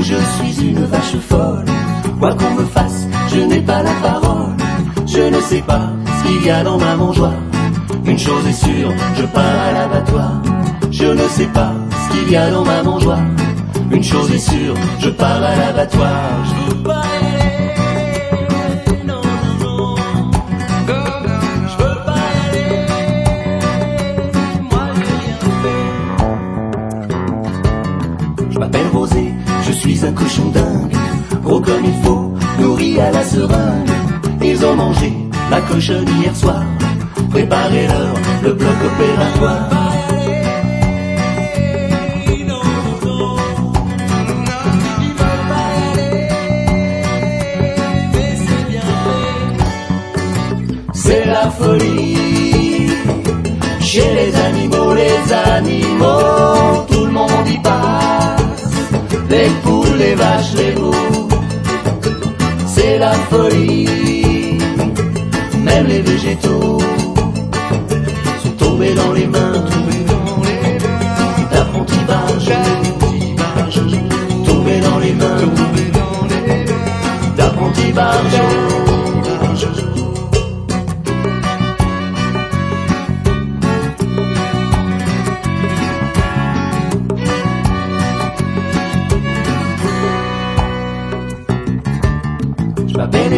Je suis une vache folle. Quoi qu'on me fasse, je n'ai pas la parole. Je ne sais pas ce qu'il y a dans ma mangeoire. Une chose est sûre, je pars à l'abattoir. Je ne sais pas ce qu'il y a dans ma mangeoire. Une chose est sûre, je pars à l'abattoir. Je pas un cochon dingue. Gros comme il faut, nourri à la seringue. Ils ont mangé la cochonne hier soir. Préparez-leur le bloc opératoire. C'est la folie chez les la folie. Même les végétaux sont tombés dans les mains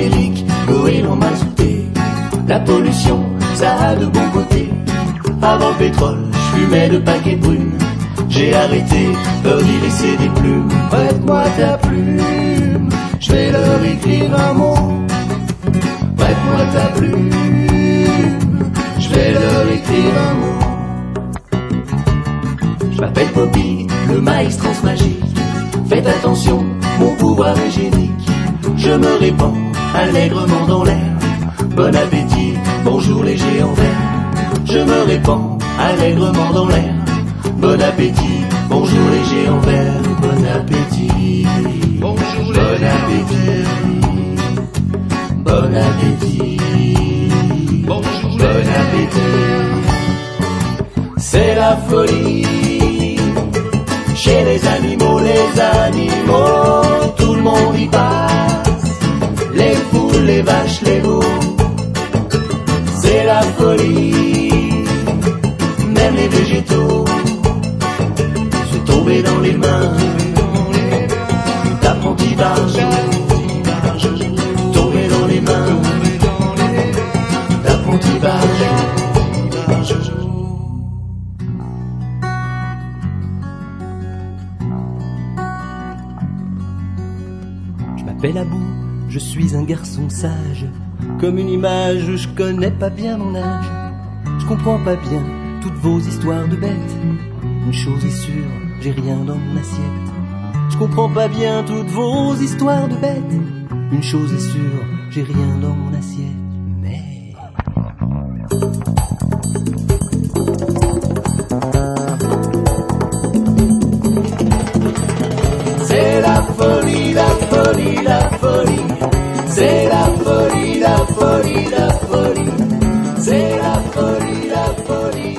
Eric, gorille on m'a sauté. La pollution, ça a de bons côtés. Avant le pétrole, je fumais de paquets brunes. J'ai arrêté, peur d'y laisser des plumes. Prête-moi ta plume, je vais leur écrire un mot. Prête-moi ta plume, je vais leur écrire un mot. Je m'appelle Poppy, le maïs transmagique. Faites attention, mon pouvoir est génique. Je me répands allègrement dans l'air. Bon appétit, bonjour les géants verts. Je me répands allègrement dans l'air. Bon appétit, bonjour les géants verts. Bon appétit, bonjour bon appétit. Bon appétit, bonjour bon appétit. C'est la folie chez les animaux, les animaux, les vaches, les loups, c'est la folie. Même les végétaux sont tombés dans les mains d'apprentis barjots. Je m'appelle Abou, je suis un garçon sage. Comme une image, je connais pas bien mon âge. Je comprends pas bien toutes vos histoires de bêtes. Une chose est sûre, j'ai rien dans mon assiette. Je comprends pas bien toutes vos histoires de bêtes. Une chose est sûre, j'ai rien dans mon assiette. Mais. C'est la folie, la folie, la folie. Florida, Florida, será Florida, Florida.